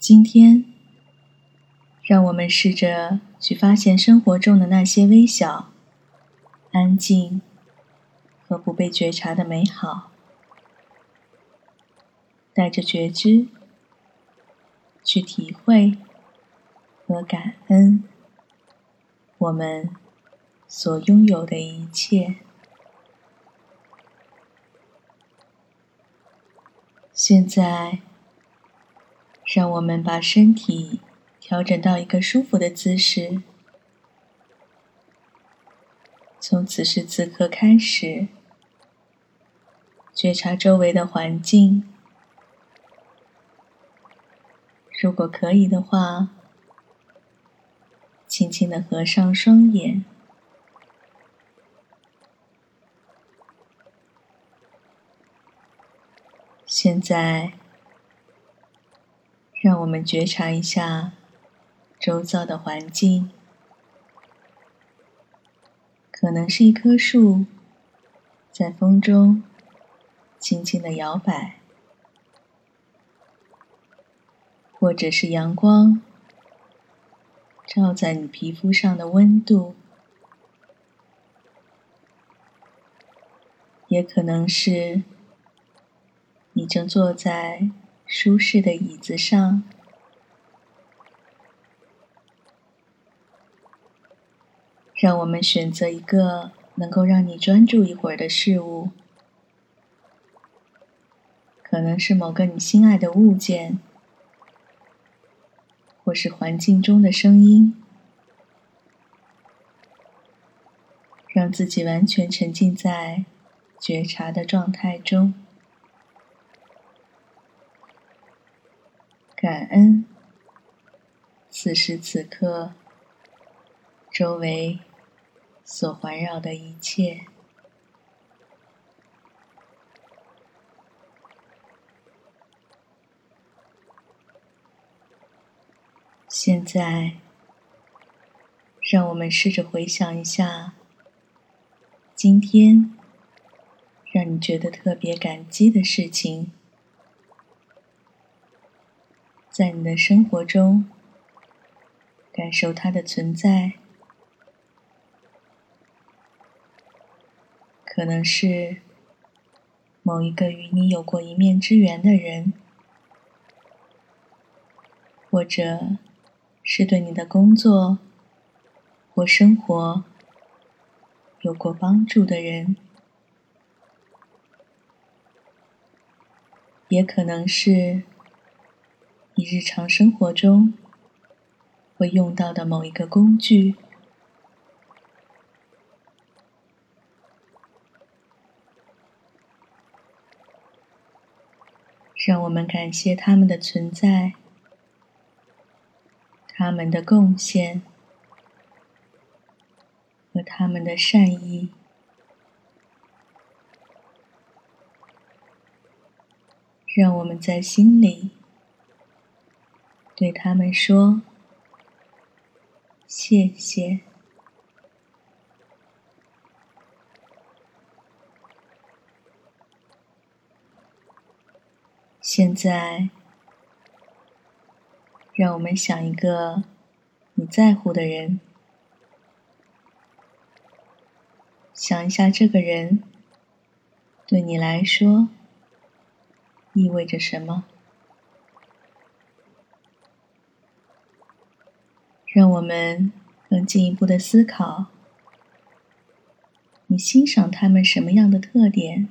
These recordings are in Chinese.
今天，让我们试着去发现生活中的那些微小、安静和不被觉察的美好，带着觉知去体会和感恩我们所拥有的一切。现在，让我们把身体调整到一个舒服的姿势。从此时此刻开始，觉察周围的环境。如果可以的话，轻轻的合上双眼。现在，让我们觉察一下周遭的环境，可能是一棵树在风中轻轻的摇摆，或者是阳光照在你皮肤上的温度，也可能是。你正坐在舒适的椅子上，让我们选择一个能够让你专注一会儿的事物，可能是某个你心爱的物件，或是环境中的声音，让自己完全沉浸在觉察的状态中。感恩此时此刻周围所环绕的一切。现在，让我们试着回想一下今天让你觉得特别感激的事情。在你的生活中，感受它的存在，可能是某一个与你有过一面之缘的人，或者是对你的工作或生活有过帮助的人，也可能是。你日常生活中会用到的某一个工具，让我们感谢他们的存在，他们的贡献和他们的善意，让我们在心里。对他们说：“谢谢。”现在，让我们想一个你在乎的人，想一下这个人对你来说意味着什么。让我们更进一步的思考：你欣赏他们什么样的特点？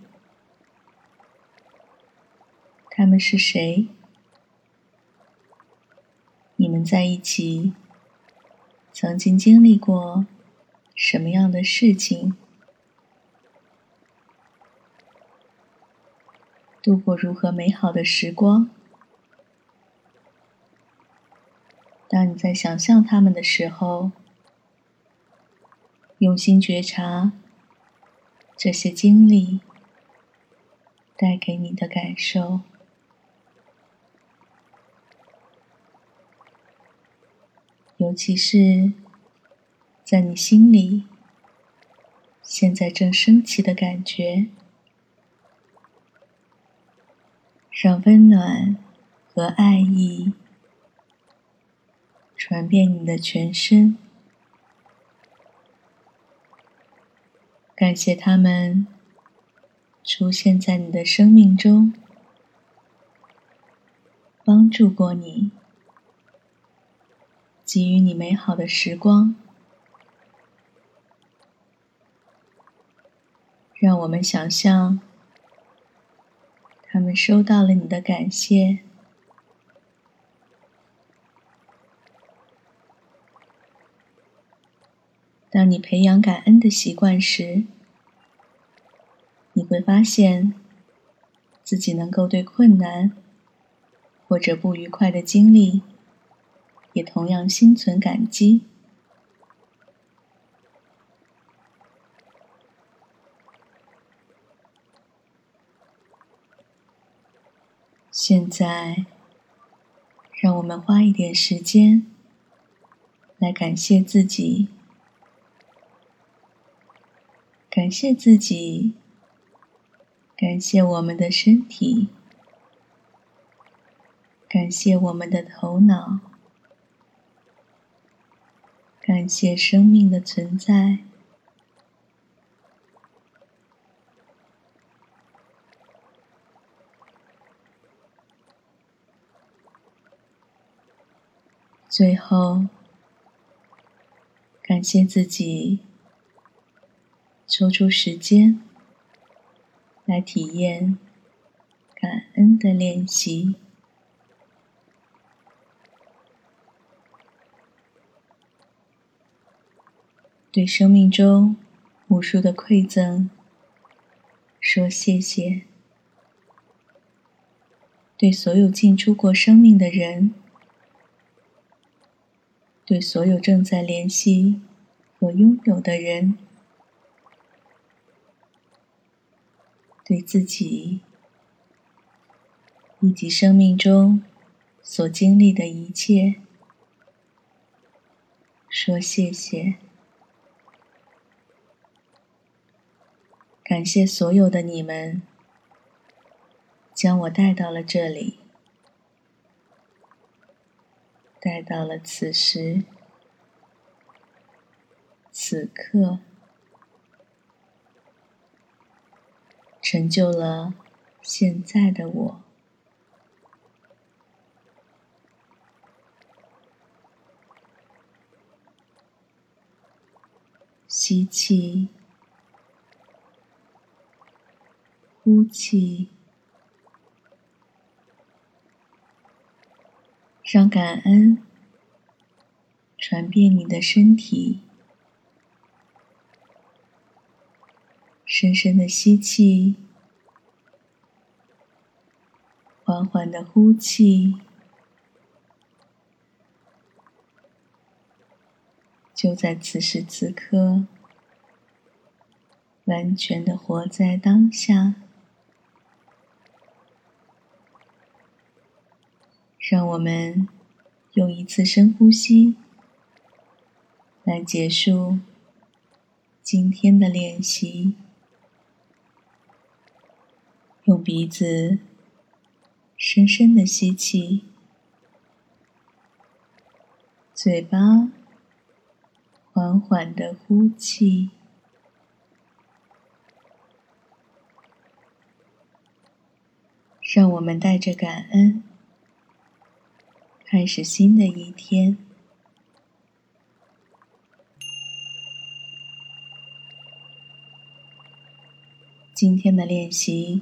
他们是谁？你们在一起曾经经历过什么样的事情？度过如何美好的时光？当你在想象他们的时候，用心觉察这些经历带给你的感受，尤其是在你心里现在正升起的感觉，让温暖和爱意。传遍你的全身。感谢他们出现在你的生命中，帮助过你，给予你美好的时光。让我们想象，他们收到了你的感谢。当你培养感恩的习惯时，你会发现自己能够对困难或者不愉快的经历，也同样心存感激。现在，让我们花一点时间来感谢自己，感谢自己，感谢我们的身体，感谢我们的头脑，感谢生命的存在。最后，感谢自己抽出时间来体验感恩的练习。对生命中无数的馈赠说谢谢，对所有进出过生命的人。对所有正在联系和拥有的人，对自己以及生命中所经历的一切，说谢谢。感谢所有的你们，将我带到了这里。带到了此时此刻，成就了现在的我。吸气，呼气。让感恩传遍你的身体，深深的吸气，缓缓的呼气，就在此时此刻，完全的活在当下。让我们用一次深呼吸来结束今天的练习。用鼻子深深的吸气，嘴巴缓缓的呼气。让我们带着感恩。开始新的一天。今天的练习